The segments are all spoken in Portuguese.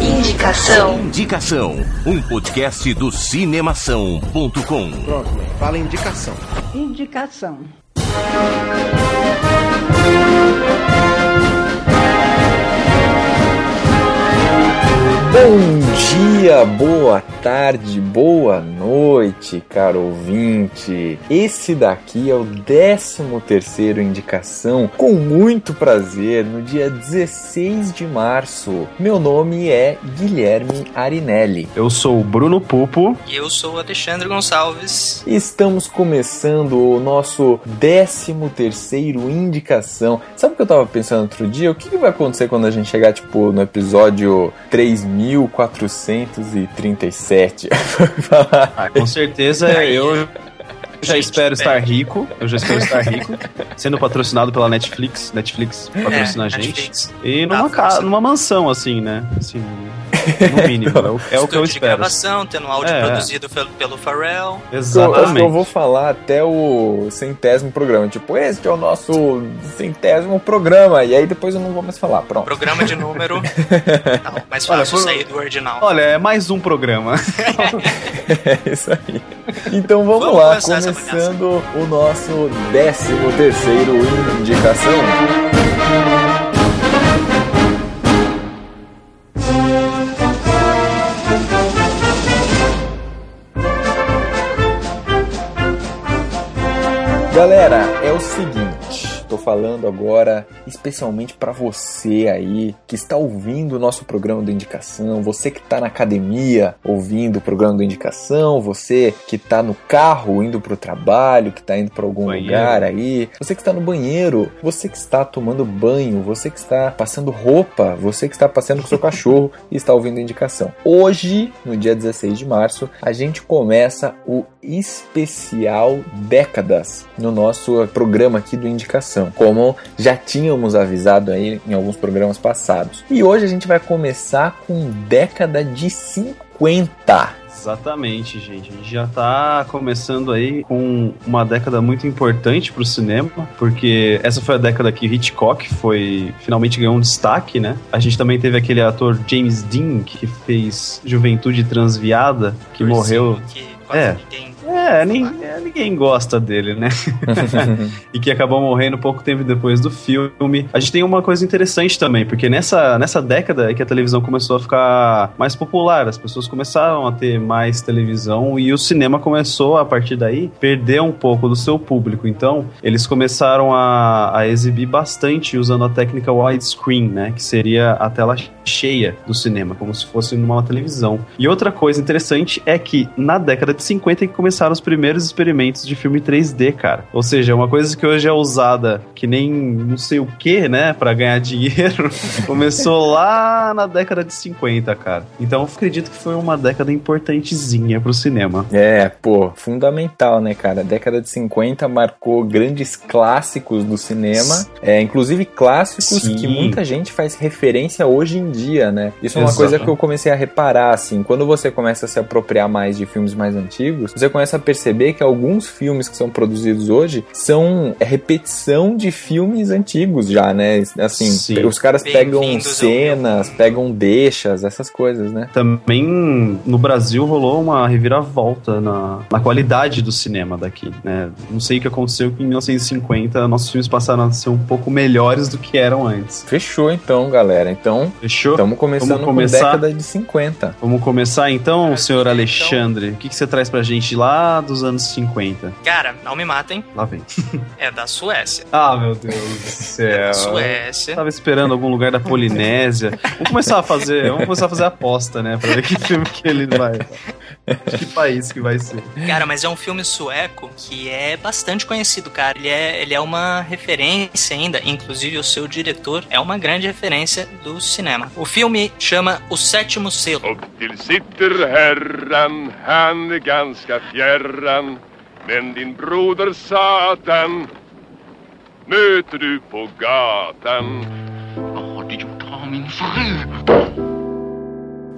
Indicação. Indicação. Um podcast do cinemação.com. Pronto, fala indicação. Indicação. Bom dia, boa tarde, boa noite, caro ouvinte. Esse daqui é o 13 terceiro indicação, com muito prazer, no dia 16 de março. Meu nome é Guilherme Arinelli. Eu sou o Bruno Pupo. E eu sou o Alexandre Gonçalves. Estamos começando o nosso 13 terceiro indicação. Sabe o que eu tava pensando outro dia? O que, que vai acontecer quando a gente chegar, tipo, no episódio 3437? Ah, com certeza eu já espero estar rico. Eu já espero estar rico. Sendo patrocinado pela Netflix. Netflix patrocina É, a gente. Netflix. E numa, Dá ca- força. numa mansão, assim, né? Assim, no mínimo. É o, é o que eu espero. gravação, tendo áudio É. produzido pelo, pelo Pharrell. Eu, que eu Exatamente. vou falar até o centésimo programa. Tipo, este é o nosso centésimo programa. E aí depois eu não vou mais falar. Pronto. Programa de número. Não, mais Olha, fácil por- sair do original. Olha, é mais um programa. É isso aí. Então vamos, Vamos lá, começar essa começando o nosso 13 terceiro indicação. Galera, é o seguinte, tô falando agora especialmente pra você aí que está ouvindo o nosso programa do Indicação, você que tá na academia ouvindo o programa do Indicação, você que tá no carro indo pro trabalho, que tá indo pra algum Banheiro. lugar aí, você que está no banheiro, você que está tomando banho, você que está passando roupa, você que está passeando com seu cachorro e está ouvindo a indicação. Hoje, no dia 16 de março, a gente começa o especial Décadas no nosso programa aqui do Indicação, como já tínhamos avisado aí em alguns programas passados. E hoje a gente vai começar com década de 50. Exatamente, gente. A gente já tá começando aí com uma década muito importante pro cinema, porque essa foi a década que Hitchcock foi finalmente ganhou um destaque, né? A gente também teve aquele ator James Dean que fez Juventude Transviada, que morreu. Que quase É. ninguém. É, é, ninguém gosta dele, né? e que acabou morrendo pouco tempo depois do filme. A gente tem uma coisa interessante também, porque nessa, nessa década é que a televisão começou a ficar mais popular, as pessoas começaram a ter mais televisão e o cinema começou, a partir daí, perder um pouco do seu público. Então, eles começaram a, a exibir bastante usando a técnica widescreen, né? Que seria a tela cheia do cinema, como se fosse numa televisão. E outra coisa interessante é que na década de 50 é que começaram os primeiros experimentos de filme 3D, cara. Ou seja, uma coisa que hoje é usada que nem não sei o que, né, Pra ganhar dinheiro, começou lá na década de 50, cara. Então eu acredito que foi uma década importantezinha pro cinema. É, pô, fundamental, né, cara? A década de 50 marcou grandes clássicos do cinema, é, inclusive clássicos Sim. que muita gente faz referência hoje em dia, né? Isso é uma Exato. coisa que eu comecei a reparar, assim, quando você começa a se apropriar mais de filmes mais antigos, você começa a perceber que alguns filmes que são produzidos hoje são repetição de filmes antigos já, né? Assim, Sim. os caras pegam cenas, pegam deixas, essas coisas, né? Também no Brasil rolou uma reviravolta na, na qualidade do cinema daqui, né? Não sei o que aconteceu que em 1950 nossos filmes passaram a ser um pouco melhores do que eram antes. Fechou então, galera. Então, Fechou? Estamos começando Vamos com começar? década de 50. Vamos começar então, senhor então- Alexandre. O que, que você traz pra gente lá dos anos 50? Cara, não me matem. Lá vem. É da Suécia. Ah, meu Deus do céu. Suécia. Tava esperando algum lugar da Polinésia. Vamos começar a fazer, vamos começar a fazer a aposta, né? Pra ver que filme que ele vai. Que país que vai ser. Cara, mas é um filme sueco que é bastante conhecido, cara. Ele é, ele é uma referência ainda. Inclusive, o seu diretor é uma grande referência do cinema. O filme chama O Sétimo Selo. fjärran men din broder Satan möter du på gatan. Vad har du gjort av min fru?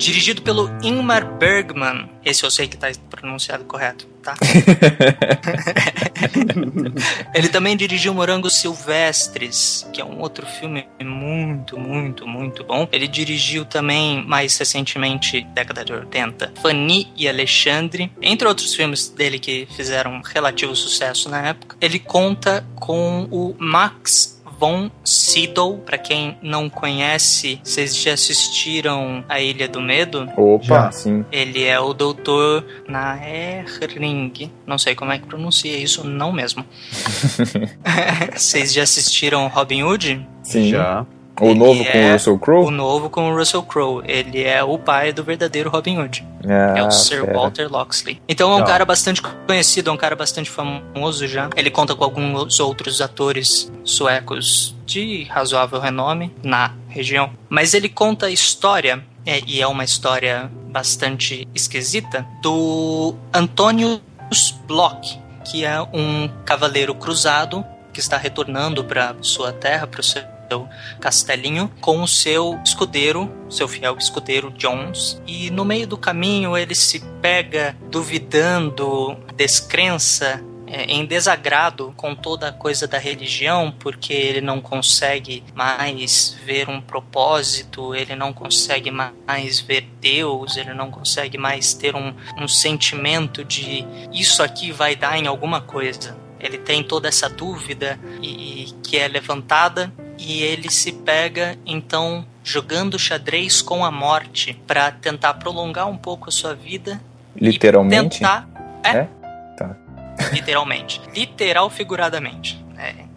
Dirigido pelo Ingmar Bergman. Esse eu sei que tá pronunciado correto, tá? Ele também dirigiu Morangos Silvestres, que é um outro filme muito, muito, muito bom. Ele dirigiu também, mais recentemente, década de 80, Fanny e Alexandre, entre outros filmes dele que fizeram relativo sucesso na época. Ele conta com o Max von Sydow. Para quem não conhece, vocês já assistiram A Ilha do Medo? Opa, Já. sim. Ele é o doutor Naerring. Não sei como é que pronuncia isso, não mesmo. Vocês já assistiram Robin Hood? Sim. Já. O Ele novo com é o Russell Crowe? O novo com o Russell Crowe. Ele é o pai do verdadeiro Robin Hood. Ah, É o Sir fera. Walter Loxley. Então é um Legal. cara bastante conhecido, é um cara bastante famoso já. Ele conta com alguns outros atores suecos de razoável renome na região. Mas ele conta a história, é, e é uma história bastante esquisita, do Antonius Block, que é um cavaleiro cruzado que está retornando para sua terra, para o seu castelinho com o seu escudeiro, seu fiel escudeiro Jones. E no meio do caminho ele se pega duvidando, descrença, é, em desagrado com toda a coisa da religião, porque ele não consegue mais ver um propósito, ele não consegue mais ver Deus, ele não consegue mais ter um, um sentimento de isso aqui vai dar em alguma coisa. Ele tem toda essa dúvida e, e que é levantada e ele se pega então jogando xadrez com a morte para tentar prolongar um pouco a sua vida Literalmente? tentar é, É? Tá. literalmente literal figuradamente.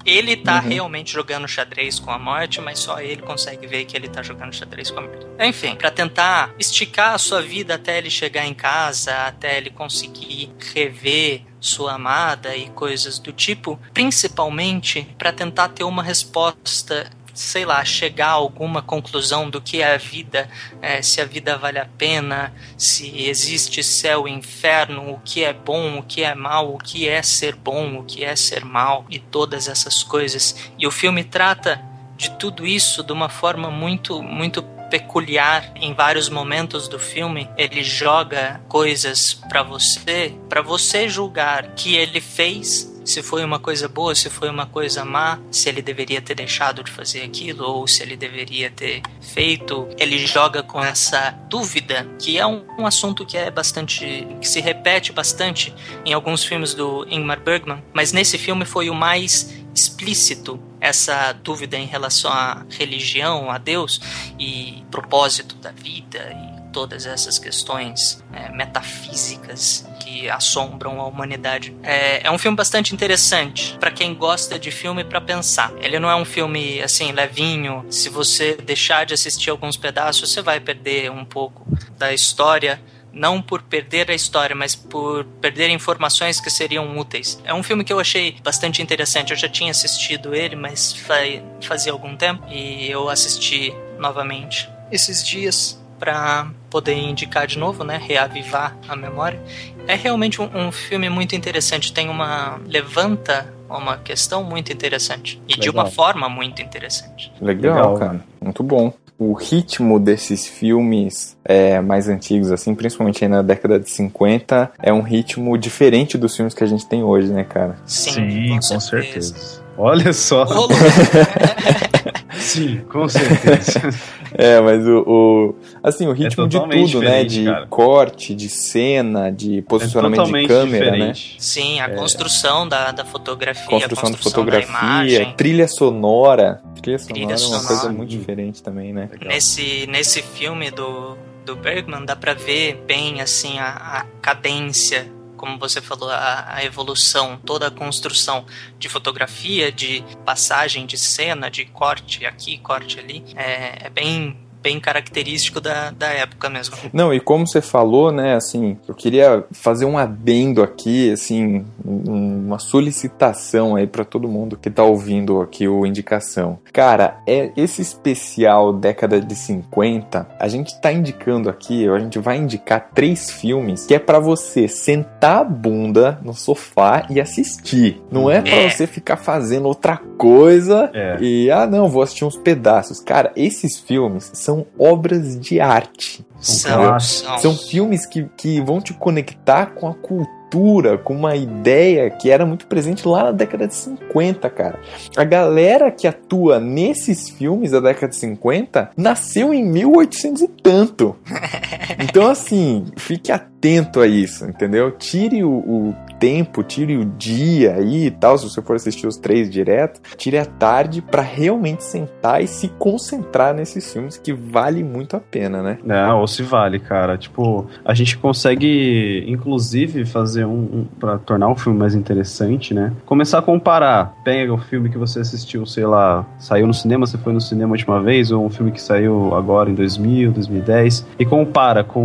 Ele tá Uhum. realmente jogando xadrez com a morte mas só ele consegue ver que ele tá jogando xadrez com a morte enfim para tentar esticar a sua vida até ele chegar em casa até ele conseguir rever sua amada e coisas do tipo, principalmente para tentar ter uma resposta, sei lá, chegar a alguma conclusão do que é a vida, eh, se a vida vale a pena, se existe céu e inferno, o que é bom, o que é mal, o que é ser bom, o que é ser mal e todas essas coisas. E o filme trata de tudo isso de uma forma muito, muito peculiar em vários momentos do filme. Ele joga coisas pra você, pra você julgar que ele fez. Se foi uma coisa boa, se foi uma coisa má, se ele deveria ter deixado de fazer aquilo ou se ele deveria ter feito. Ele joga com essa dúvida, que é um, um assunto que é bastante. que se repete bastante em alguns filmes do Ingmar Bergman, mas nesse filme foi o mais explícito essa dúvida em relação à religião, a Deus e propósito da vida e todas essas questões é, metafísicas que assombram a humanidade. É, é um filme bastante interessante para quem gosta de filme para pensar. Ele não é um filme assim levinho. Se você deixar de assistir alguns pedaços, você vai perder um pouco da história não por perder a história, mas por perder informações que seriam úteis. É um filme que eu achei bastante interessante. Eu já tinha assistido ele, mas fa fazia algum tempo e eu assisti novamente esses dias para poder indicar de novo, né, reavivar a memória. É realmente um, um filme muito interessante. Tem uma levanta uma questão muito interessante e de Legal. uma forma muito interessante. Legal, Legal. cara. Muito bom. O ritmo desses filmes é, mais antigos, assim, principalmente aí na década de 50, é um ritmo diferente dos filmes que a gente tem hoje, né, cara? Sim, com, certeza. Olha só. Sim, com certeza. É, mas o, o- assim, o ritmo de totalmente tudo, né? De cara. corte, de cena, de é posicionamento de totalmente câmera, né? diferente. Sim, a construção da, da fotografia, Construção, a de construção da fotografia, imagem. trilha sonora. Trilha sonora Trilha é uma sonora. coisa muito diferente também, né? Legal. Nesse, nesse filme do, do Bergman, dá pra ver bem assim a, a cadência, como você falou, a, a evolução, toda a construção de fotografia, de passagem de cena, de corte aqui, corte ali. É, é bem, bem característico da, da época mesmo. Não, e como você falou, né, assim, eu queria fazer um adendo aqui, assim, um- uma solicitação aí pra todo mundo que tá ouvindo aqui o Indicação. Cara, é esse especial década de 50, a gente tá indicando aqui, a gente vai indicar três filmes que é pra você sentar a bunda no sofá e assistir. Não é pra É. você ficar fazendo outra coisa É. e, ah, não, vou assistir uns pedaços. Cara, esses filmes são são obras de arte. São, são. São filmes que, que vão te conectar com a cultura, com uma ideia que era muito presente lá na década de 50, cara. A galera que atua nesses filmes da década de 50 nasceu em 1800 e tanto. Então, assim, fique atento a isso, entendeu? Tire o, o tempo, tire o dia aí e tal, se você for assistir os três direto, tire a tarde para realmente sentar e se concentrar nesses filmes que vale muito a pena, né? É, ou se vale, cara. Tipo, a gente consegue, inclusive, fazer um, um para tornar o filme mais interessante, né? Começar a comparar. Pega o filme que você assistiu, sei lá, saiu no cinema, você foi no cinema a última vez, ou um filme que saiu agora em 2000, 2010, e compara com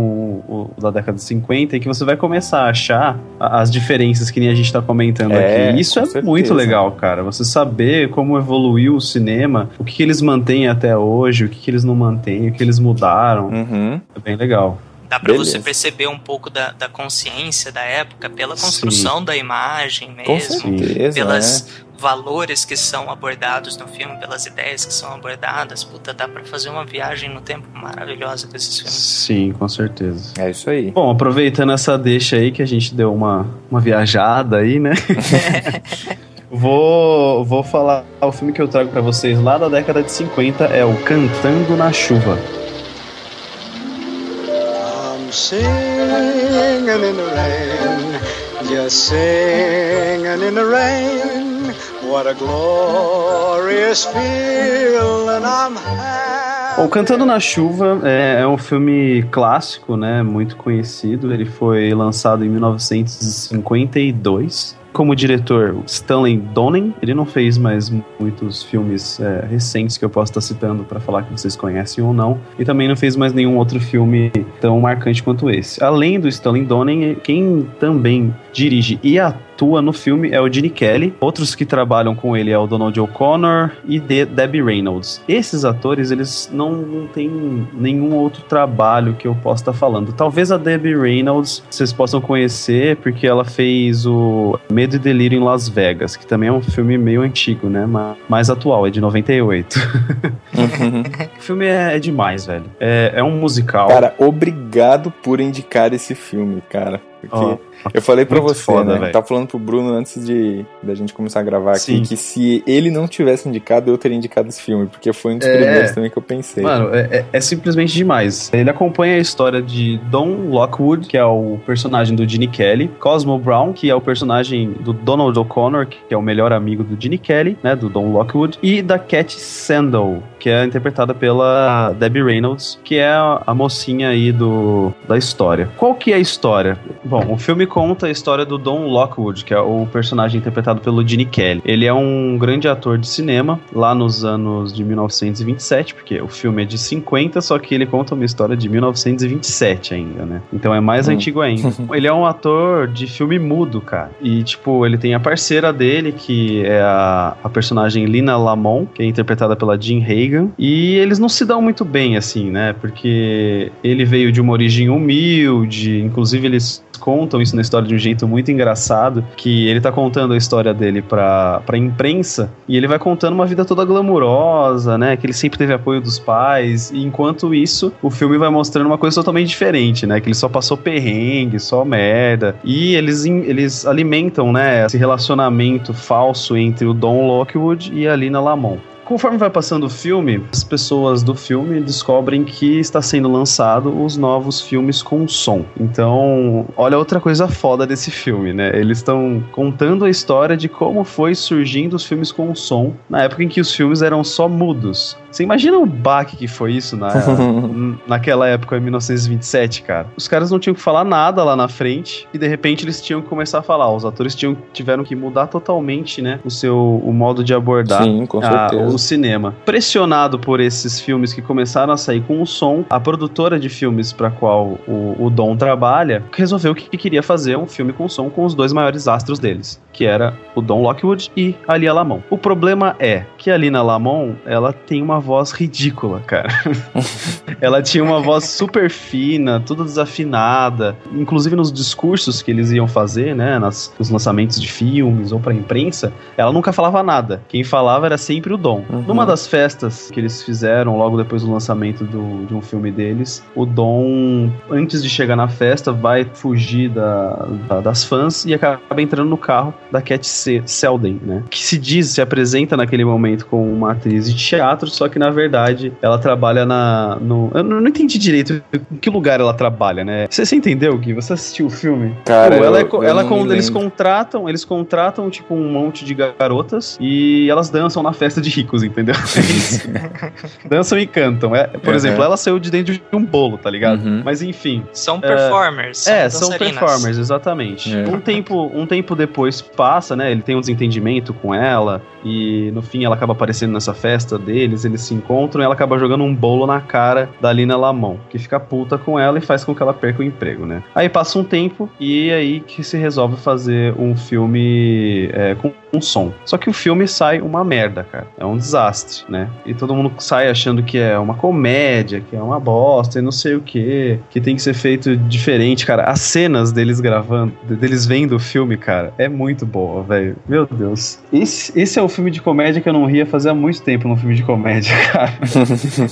o, o da década de 50, e que você vai começar a achar as diferenças que nem a gente tá comentando É, aqui. Isso é certeza. muito legal, cara. Você saber como evoluiu o cinema, o que, que eles mantêm até hoje, o que, que eles não mantêm, o que eles mudaram. Uhum. É bem legal. Dá pra Beleza. você perceber um pouco da, da consciência da época pela construção da imagem mesmo, certeza, pelas né? valores que são abordados no filme, pelas ideias que são abordadas. Puta, dá pra fazer uma viagem no tempo maravilhosa com esses filmes. Sim, com certeza. É isso aí. Bom, aproveitando essa deixa aí que a gente deu uma, uma viajada aí, né? vou, vou falar o filme que eu trago pra vocês lá da década de 50 é o Cantando na Chuva. Singing in the rain, just singing in the rain. What a glorious feeling I'm having. Bom, Cantando na Chuva é, é um filme clássico, né? Muito conhecido. Ele foi lançado em 1952. Como diretor, Stanley Donen. Ele não fez mais muitos filmes é, recentes que eu posso estar citando para falar que vocês conhecem ou não. E também não fez mais nenhum outro filme tão marcante quanto esse. Além do Stanley Donen, quem também dirige e atua no filme é o Gene Kelly. Outros que trabalham com ele é o Donald O'Connor e De Debbie Reynolds. Esses atores, eles não, não têm nenhum outro trabalho que eu possa estar falando. Talvez a Debbie Reynolds vocês possam conhecer, porque ela fez o Medo e Delírio em Las Vegas, que também é um filme meio antigo, né? Mas mais atual, é de 98. o filme é, é demais, velho. É, é um musical. Cara, obrigado por indicar esse filme, cara. Ó, eu falei pra muito você, foda, né? Tá falando pro Bruno antes de da gente começar a gravar aqui Sim. que se ele não tivesse indicado, eu teria indicado esse filme, porque foi um dos É. primeiros também que eu pensei. Mano, é, é- é simplesmente demais. Ele acompanha a história de Don Lockwood, que é o personagem do Gene Kelly, Cosmo Brown, que é o personagem do Donald O'Connor, que é o melhor amigo do Gene Kelly, né, do Don Lockwood, e da Cat Sandel, que é interpretada pela Debbie Reynolds, que é a, mocinha aí do, da história. Qual que é a história? Bom, o filme conta a história do Don Lockwood, que é o personagem interpretado pelo Gene Kelly. Ele é um grande ator de cinema, lá nos anos de 1927, porque o filme é de 50, só que ele conta uma história de 1927 ainda, né? Então é mais Hum. antigo ainda. ele é um ator de filme mudo, cara. E, tipo, ele tem a parceira dele, que é a, a personagem Lina Lamont, que é interpretada pela Jean E eles não se dão muito bem, assim, né? Porque ele veio de uma origem humilde, inclusive eles contam isso na história de um jeito muito engraçado, que ele tá contando a história dele pra, pra imprensa, e ele vai contando uma vida toda glamurosa, né, que ele sempre teve apoio dos pais, e enquanto isso, o filme vai mostrando uma coisa totalmente diferente, né, que ele só passou perrengue, só merda, e eles, eles alimentam, né, esse relacionamento falso entre o Don Lockwood e a Lina Lamont. Conforme vai passando o filme, as pessoas do filme descobrem que está sendo lançado os novos filmes com som. Então, olha outra coisa foda desse filme, né? Eles estão contando a história de como foi surgindo os filmes com som na época em que os filmes eram só mudos. Você imagina o baque que foi isso na, naquela época, em 1927, cara? Os caras não tinham que falar nada lá na frente e de repente eles tinham que começar a falar. Os atores tinham, tiveram que mudar totalmente, né? O seu o modo de abordar Sim, com a- certeza. O cinema. Pressionado por esses filmes que começaram a sair com o som, a produtora de filmes para qual o, o Dom trabalha resolveu que, que queria fazer um filme com som com os dois maiores astros deles, que era o Don Lockwood e a Lia Lamont. O problema é que a Lina Lamont, ela tem uma voz ridícula, cara. ela tinha uma voz super fina, toda desafinada, inclusive nos discursos que eles iam fazer, né, nas, nos lançamentos de filmes ou pra imprensa, ela nunca falava nada. Quem falava era sempre o Dom. Uhum. Numa das festas que eles fizeram logo depois do lançamento do, de um filme deles, o Dom, antes de chegar na festa, vai fugir da, da- das fãs e acaba entrando no carro da Cat Se- Selden, né? Que se diz, se apresenta naquele momento como uma atriz de teatro, só que na verdade ela trabalha na. No, eu não não entendi direito em que lugar ela trabalha, né? Você, você entendeu, Gui? Você assistiu o filme? Cara, Pô, ela, é eu- eu ela não com- me eles contratam, eles contratam tipo um monte de garotas e elas dançam na festa de ricos, entendeu? É dançam e cantam. É, por Uhum. exemplo, ela saiu de dentro de um bolo, tá ligado? Uhum. Mas enfim, São performers. é, são dançarinas. performers, exatamente. É. Um, tempo, um tempo depois passa, né? Ele tem um desentendimento com ela. E no fim ela acaba aparecendo nessa festa deles. Eles se encontram e ela acaba jogando um bolo na cara da Lina Lamont, que fica puta com ela e faz com que ela perca o emprego, né? Aí passa um tempo e é aí que se resolve fazer um filme é, com um som. Só que o filme sai uma merda, cara. É um desastre, né? E todo mundo sai achando que é uma comédia, que é uma bosta e não sei o que, que tem que ser feito diferente, cara. As cenas deles gravando, deles vendo o filme, cara, é muito boa, velho. Meu Deus. Esse, esse é o filme de comédia que eu não ria há muito tempo num filme de comédia, cara.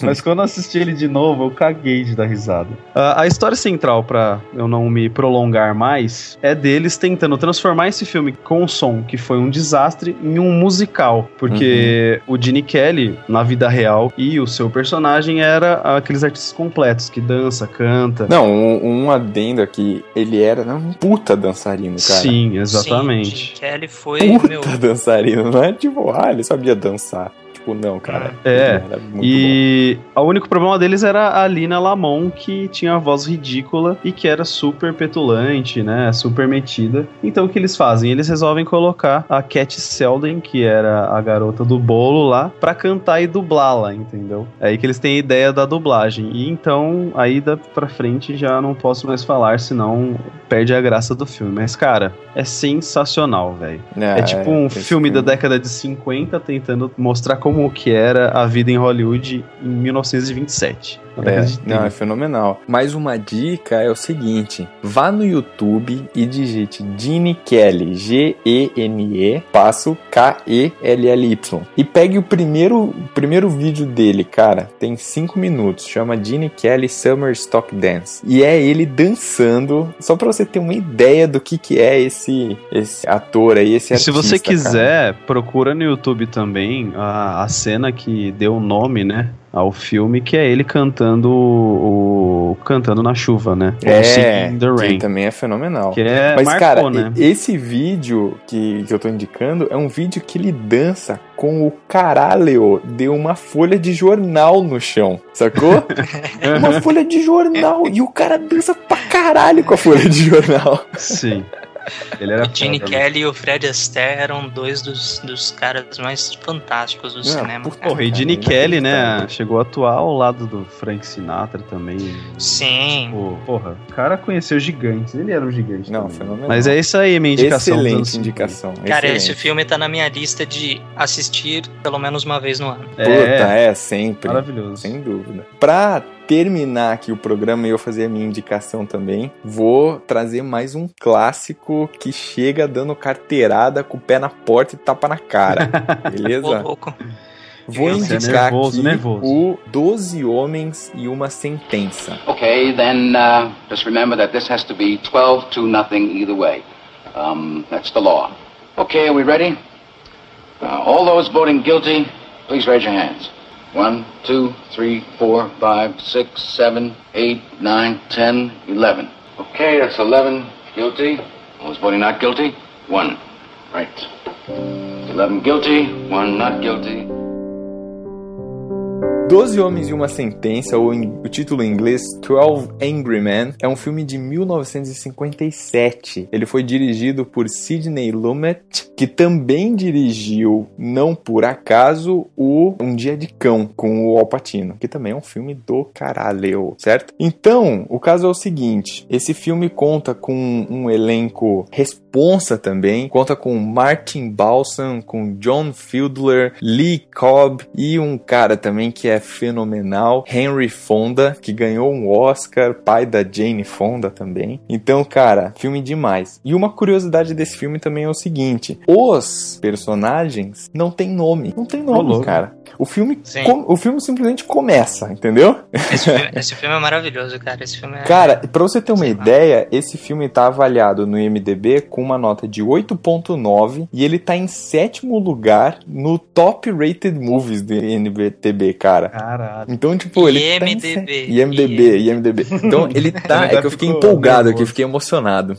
Mas quando eu assisti ele de novo, eu caguei de dar risada. A história central, pra eu não me prolongar mais, é deles tentando transformar esse filme com som, que foi um desastre, em um musical. Porque o Gene Kelly, na vida real, e o seu personagem era aqueles artistas completos, que dança, canta. Não, um, um adendo aqui, ele era né, um puta dançarino, cara. Sim, exatamente. Sim, Gene Kelly foi, Puta meu, dançarino, não é tipo, ah, ele sabia dançar. Tipo, não, cara. É, bom. E o único problema deles era a Lina Lamont, que tinha a voz ridícula e que era super petulante, né? Super metida. Então o que eles fazem? Eles resolvem colocar a Cat Selden, que era a garota do bolo lá, pra cantar e dublá-la, entendeu? É aí que eles têm a ideia da dublagem. E então, aí da pra frente já não posso mais falar, senão perde a graça do filme. Mas, cara, é sensacional, velho. Ah, É tipo um esse filme da década de 50 tentando mostrar como que era a vida em Hollywood em 1927. Na É, não, é 30. fenomenal. Mais uma dica é o seguinte: vá no YouTube e digite Gene Kelly, G-E-N-E, passo K-E-L-L-Y. E pegue o primeiro, o primeiro vídeo dele, cara. Tem 5 minutos. Chama Gene Kelly Summer Stock Dance. E é ele dançando, só pra você ter uma ideia do que, que é esse, esse ator aí, esse E se artista. você cara. quiser, procura no YouTube também a, a cena que deu o nome, né? Ao filme, que é ele cantando o. cantando na chuva, né? É, the que Rain. também é fenomenal. Que é. Mas, marcou, cara, né? esse vídeo que, que eu tô indicando é um vídeo que ele dança com o caralho de uma folha de jornal no chão, sacou? uma folha de jornal e o cara dança pra caralho com a folha de jornal. Sim. Ele era o Gene foda, né? Kelly e o Fred Astaire eram dois dos, dos caras mais fantásticos do Ah, cinema. cara. Porra, e Gene Kelly, né? Chegou a atuar ao lado do Frank Sinatra também. Sim. Pô, porra, o cara conheceu gigantes. Ele era um gigante. Não, também. fenomenal. Mas é isso aí, minha indicação. Excelente 50. indicação. Cara, excelente. esse filme tá na minha lista de assistir pelo menos uma vez no ano. Puta, é, sempre. Maravilhoso. Sem dúvida. Pra terminar aqui o programa e eu fazer a minha indicação também, vou trazer mais um clássico que chega dando carteirada com o pé na porta e tapa na cara. Beleza? louco. Vou é indicar nervoso, aqui nervoso. o Doze Homens e uma Sentença. Okay, then uh, just remember that this has to be 12 to nothing either way. Um, that's the law. Okay, are we ready? Uh, all those voting guilty, please raise your hands. One, two, three, four, five, six, seven, eight, nine, ten, eleven. Okay, that's 11 guilty. All those voting not guilty? One. Right. 11 guilty, one not guilty. Doze Homens e uma Sentença, ou em- o título em inglês 12 Angry Men, é um filme de 1957. Ele foi dirigido por Sidney Lumet, que também dirigiu, não por acaso, o Um Dia de Cão, com o Al Pacino, que também é um filme do caralho, certo? Então, o caso é o seguinte, esse filme conta com um elenco responsa também, conta com Martin Balsam, com John Fiedler, Lee Cobb e um cara também que é fenomenal. Henry Fonda, que ganhou um Oscar, pai da Jane Fonda também. Então, cara, filme demais. E uma curiosidade desse filme também é o seguinte: os personagens não têm nome. Não tem nome, cara. O filme, com- o filme simplesmente começa, entendeu? Esse filme, esse filme é maravilhoso, cara. Esse filme é. Cara, pra você ter uma Sei lá. ideia, esse filme tá avaliado no IMDB com uma nota de 8.9 e ele tá em sétimo lugar no Top Rated Movies do IMDB, cara. Caralho. Então, tipo, ele tá em IMDb. IMDB, IMDB. Então, ele tá... É que eu fiquei empolgado aqui, fiquei emocionado.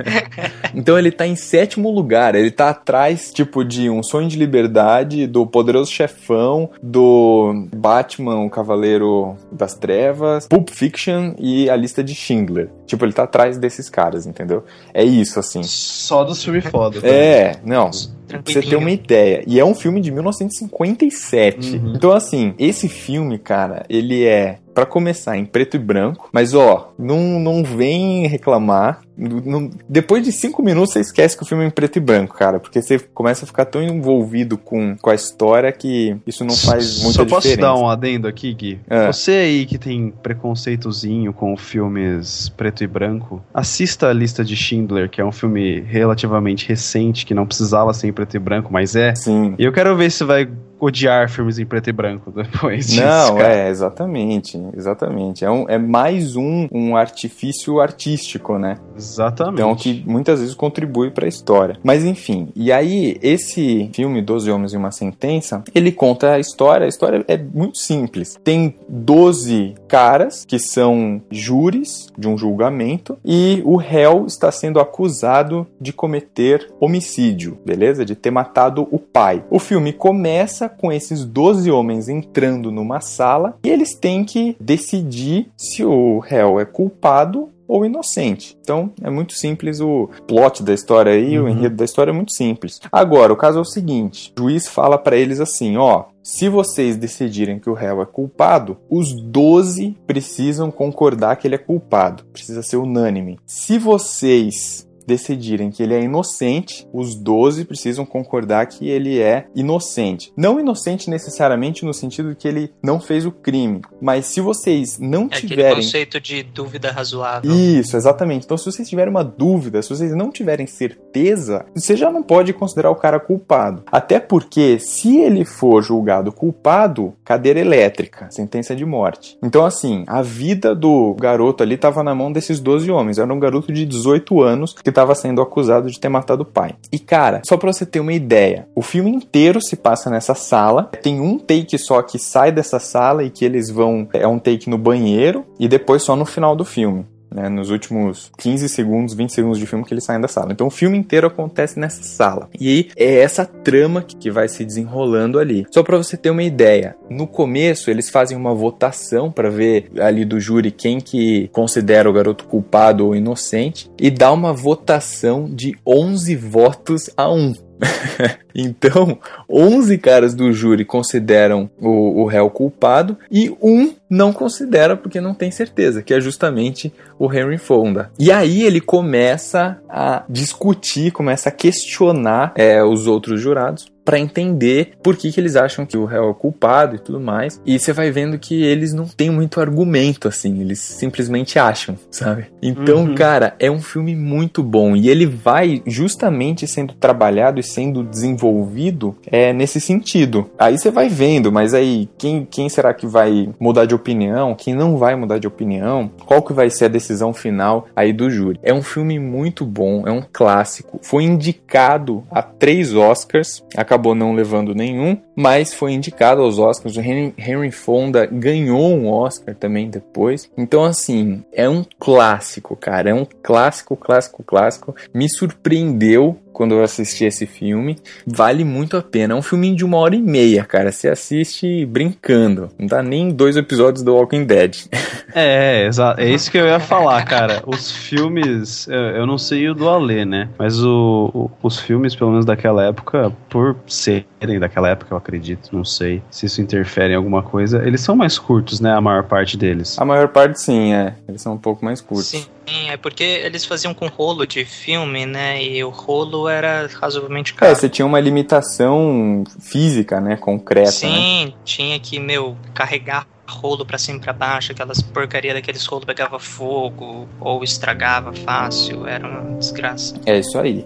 então, ele tá em sétimo lugar. Ele tá atrás, tipo, de Um Sonho de Liberdade, do Poderoso Chefão, do Batman, o Cavaleiro das Trevas, Pulp Fiction e A Lista de Schindler. Tipo, ele tá atrás desses caras, entendeu? É isso, assim. Só dos filmes foda. tá? É, não. Pra você ter uma ideia. E é um filme de 1957. Uhum. Então, assim, esse filme, cara, ele é, pra começar, em preto e branco. Mas, ó, não, não vem reclamar. Não- depois de cinco minutos, você esquece que o filme é em preto e branco, cara. Porque você começa a ficar tão envolvido com, com a história que isso não faz muita Só posso diferença. dar um adendo aqui, Gui? É. Você aí que tem preconceitozinho com filmes preto e branco, assista a lista de Schindler, que é um filme relativamente recente, que não precisava ser em preto e branco, mas é. Sim. E eu quero ver se vai odiar filmes em preto e branco depois disso. Não, cara. é, exatamente, exatamente. É, um, é mais um, um artifício artístico, né? Exatamente. Então, que muitas vezes contribui para a história. Mas enfim, e aí esse filme, Doze Homens e uma Sentença, ele conta a história. A história é muito simples. Tem 12 caras que são júris de um julgamento e o réu está sendo acusado de cometer homicídio, beleza? De ter matado o pai. O filme começa com esses 12 homens entrando numa sala e eles têm que decidir se o réu é culpado ou inocente. Então é muito simples o plot da história aí, o Uhum. enredo da história é muito simples. Agora, o caso é o seguinte: o juiz fala pra eles assim, ó. Se vocês decidirem que o réu é culpado, os 12 precisam concordar que ele é culpado. Precisa ser unânime. Se vocês decidirem que ele é inocente, os 12 precisam concordar que ele é inocente. Não inocente necessariamente no sentido de que ele não fez o crime, mas se vocês não É aquele tiverem conceito de dúvida razoável. isso, exatamente. Então, se vocês tiverem uma dúvida, se vocês não tiverem certeza, você já não pode considerar o cara culpado. Até porque, se ele for julgado culpado, cadeira elétrica, sentença de morte. Então, assim, a vida do garoto ali estava na mão desses 12 homens. Era um garoto de 18 anos que estava sendo acusado de ter matado o pai. E, cara, só pra você ter uma ideia, o filme inteiro se passa nessa sala. Tem um take só que sai dessa sala e que eles vão. É um take no banheiro e depois só no final do filme né, nos últimos 15 segundos, 20 segundos de filme que eles saem da sala. Então o filme inteiro acontece nessa sala. E é essa trama que vai se desenrolando ali. Só pra você ter uma ideia, no começo eles fazem uma votação pra ver ali do júri quem que considera o garoto culpado ou inocente e dá uma votação de 11 votos a 1. então, 11 caras do júri consideram o, o réu culpado e um não considera porque não tem certeza, que é justamente o Henry Fonda. E aí ele começa a discutir, começa a questionar é, os outros jurados para entender por que, que eles acham que o réu é culpado e tudo mais. E você vai vendo que eles não têm muito argumento, assim, eles simplesmente acham, sabe? Então, Uhum. cara, é um filme muito bom e ele vai justamente sendo trabalhado e sendo desenvolvido é, nesse sentido. Aí você vai vendo, mas aí quem, quem será que vai mudar de opinião? Quem não vai mudar de opinião? Qual que vai ser a decisão final aí do júri? É um filme muito bom, é um clássico. Foi indicado a três Oscars, acabou não levando nenhum, mas foi indicado aos Oscars. O Henry, Henry Fonda ganhou um Oscar também depois. Então, assim, é um clássico, cara. É um clássico, clássico, clássico. Me surpreendeu quando eu assisti esse filme. Vale muito a pena. É um filminho de uma hora e meia, cara. Você assiste brincando. Não dá nem dois episódios do Walking Dead. É, exato. É isso que eu ia falar, cara. Os filmes, eu, eu não sei o do Alê, né? Mas o, o- os filmes, pelo menos daquela época, por serem daquela época, acredito, não sei se isso interfere em alguma coisa. Eles são mais curtos, né? A maior parte deles. A maior parte sim, é. Eles são um pouco mais curtos. Sim, é porque eles faziam com rolo de filme, né? E o rolo era razoavelmente caro. É, você tinha uma limitação física, né? Concreta. Né? Sim, né? tinha que, meu, carregar rolo para cima e pra baixo, aquelas porcaria daqueles rolos pegava fogo ou estragava fácil, era uma desgraça. É isso aí.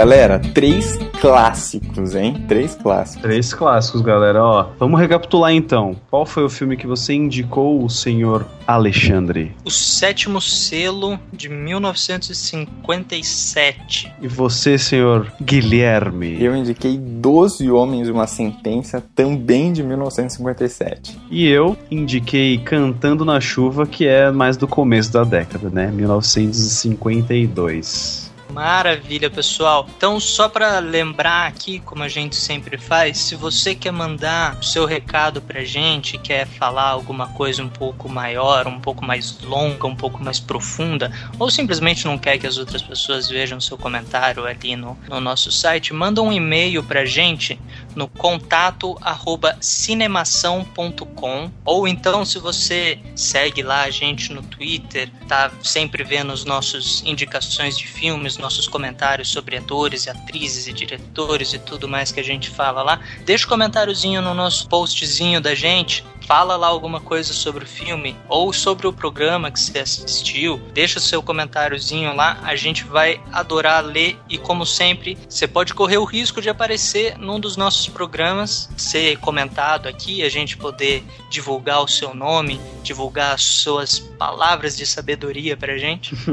Galera, três clássicos, hein? Três clássicos. Três clássicos, galera. Ó, vamos recapitular então. Qual foi o filme que você indicou, o senhor Alexandre? O Sétimo Selo de 1957. E você, senhor Guilherme? Eu indiquei Doze Homens e uma Sentença, também de 1957. E eu indiquei Cantando na Chuva, que é mais do começo da década, né? 1952. Maravilha, pessoal. Então, só para lembrar aqui, como a gente sempre faz, se você quer mandar o seu recado pra gente, quer falar alguma coisa um pouco maior, um pouco mais longa, um pouco mais profunda, ou simplesmente não quer que as outras pessoas vejam seu comentário ali no, no nosso site, manda um e-mail pra gente no contato arroba cinemação.com ou então se você segue lá a gente no Twitter, tá sempre vendo os nossos indicações de filmes, nossos comentários sobre atores atrizes e diretores e tudo mais que a gente fala lá, deixa um comentáriozinho no nosso postzinho da gente fala lá alguma coisa sobre o filme ou sobre o programa que você assistiu, deixa o seu comentáriozinho lá, a gente vai adorar ler e como sempre, você pode correr o risco de aparecer num dos nossos programas, ser comentado aqui, a gente poder divulgar o seu nome, divulgar as suas palavras de sabedoria pra gente.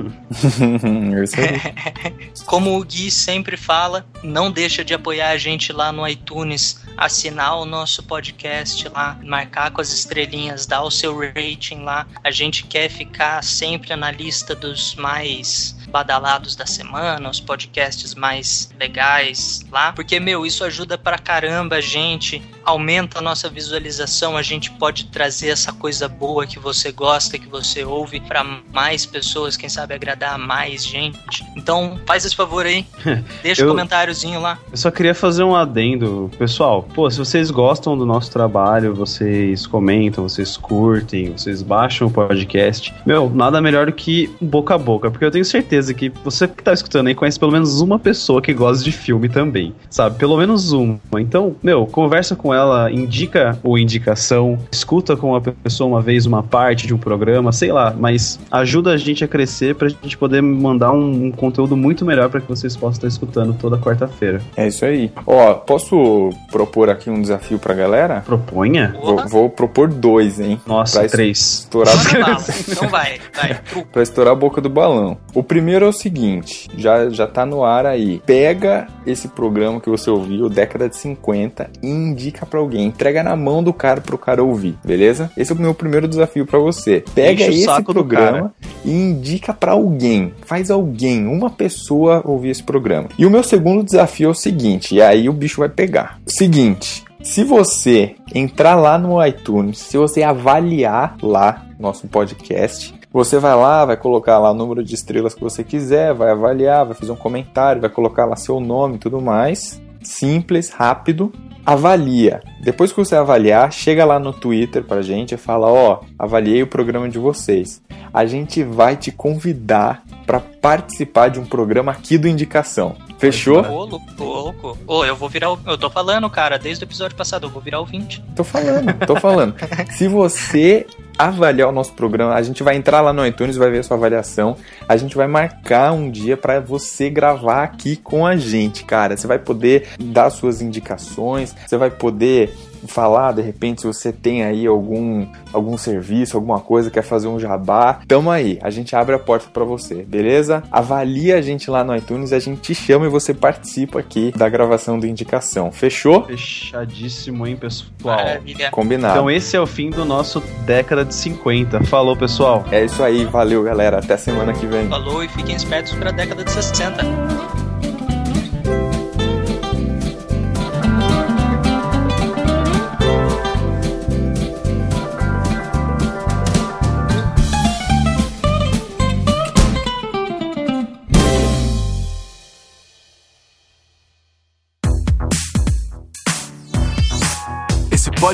como o Gui sempre fala, não deixa de apoiar a gente lá no iTunes, assinar o nosso podcast lá, marcar com as estrelinhas, dar o seu rating lá. A gente quer ficar sempre na lista dos mais badalados da semana, os podcasts mais legais lá, porque meu, isso ajuda pra caramba a gente, aumenta a nossa visualização, a gente pode trazer essa coisa boa que você gosta, que você ouve para mais pessoas, quem sabe agradar mais gente. Então, faz esse favor aí. Deixa eu, um comentáriozinho lá. Eu só queria fazer um adendo, pessoal. Pô, se vocês gostam do nosso trabalho, vocês comentam, vocês curtem, vocês baixam o podcast, meu, nada melhor do que boca a boca, porque eu tenho certeza certeza que você que tá escutando aí conhece pelo menos uma pessoa que gosta de filme também, sabe? Pelo menos uma. Então, meu, conversa com ela, indica ou indicação, escuta com a pessoa uma vez uma parte de um programa, sei lá, mas ajuda a gente a crescer pra gente poder mandar um, um conteúdo muito melhor para que vocês possam estar escutando toda quarta-feira. É isso aí. Ó, posso propor aqui um desafio pra galera? Proponha. Vou, vou propor dois, hein? Nossa, pra três. Estourar... Então vai, vai. pra estourar a boca do balão. O primeiro primeiro é o seguinte, já, já tá no ar aí. Pega esse programa que você ouviu, década de 50, e indica para alguém. Entrega na mão do cara pro cara ouvir, beleza? Esse é o meu primeiro desafio para você. Pega esse programa e indica para alguém. Faz alguém, uma pessoa ouvir esse programa. E o meu segundo desafio é o seguinte, e aí o bicho vai pegar. Seguinte, se você entrar lá no iTunes, se você avaliar lá nosso podcast, você vai lá, vai colocar lá o número de estrelas que você quiser, vai avaliar, vai fazer um comentário, vai colocar lá seu nome e tudo mais. Simples, rápido. Avalia. Depois que você avaliar, chega lá no Twitter pra gente e fala: Ó, oh, avaliei o programa de vocês. A gente vai te convidar para participar de um programa aqui do Indicação. Fechou? Ô, louco, louco. Ô, eu vou virar. O... Eu tô falando, cara, desde o episódio passado, eu vou virar o 20. Tô falando, tô falando. Se você avaliar o nosso programa. A gente vai entrar lá no iTunes, vai ver a sua avaliação. A gente vai marcar um dia para você gravar aqui com a gente, cara. Você vai poder dar suas indicações, você vai poder falar, de repente, se você tem aí algum, algum serviço, alguma coisa, quer fazer um jabá, tamo aí. A gente abre a porta para você, beleza? Avalia a gente lá no iTunes, a gente te chama e você participa aqui da gravação do Indicação. Fechou? Fechadíssimo, hein, pessoal? Maravilha. Combinado. Então esse é o fim do nosso década de 50. Falou, pessoal. É isso aí, valeu galera, até semana que vem. Falou e fiquem espertos para a década de 60.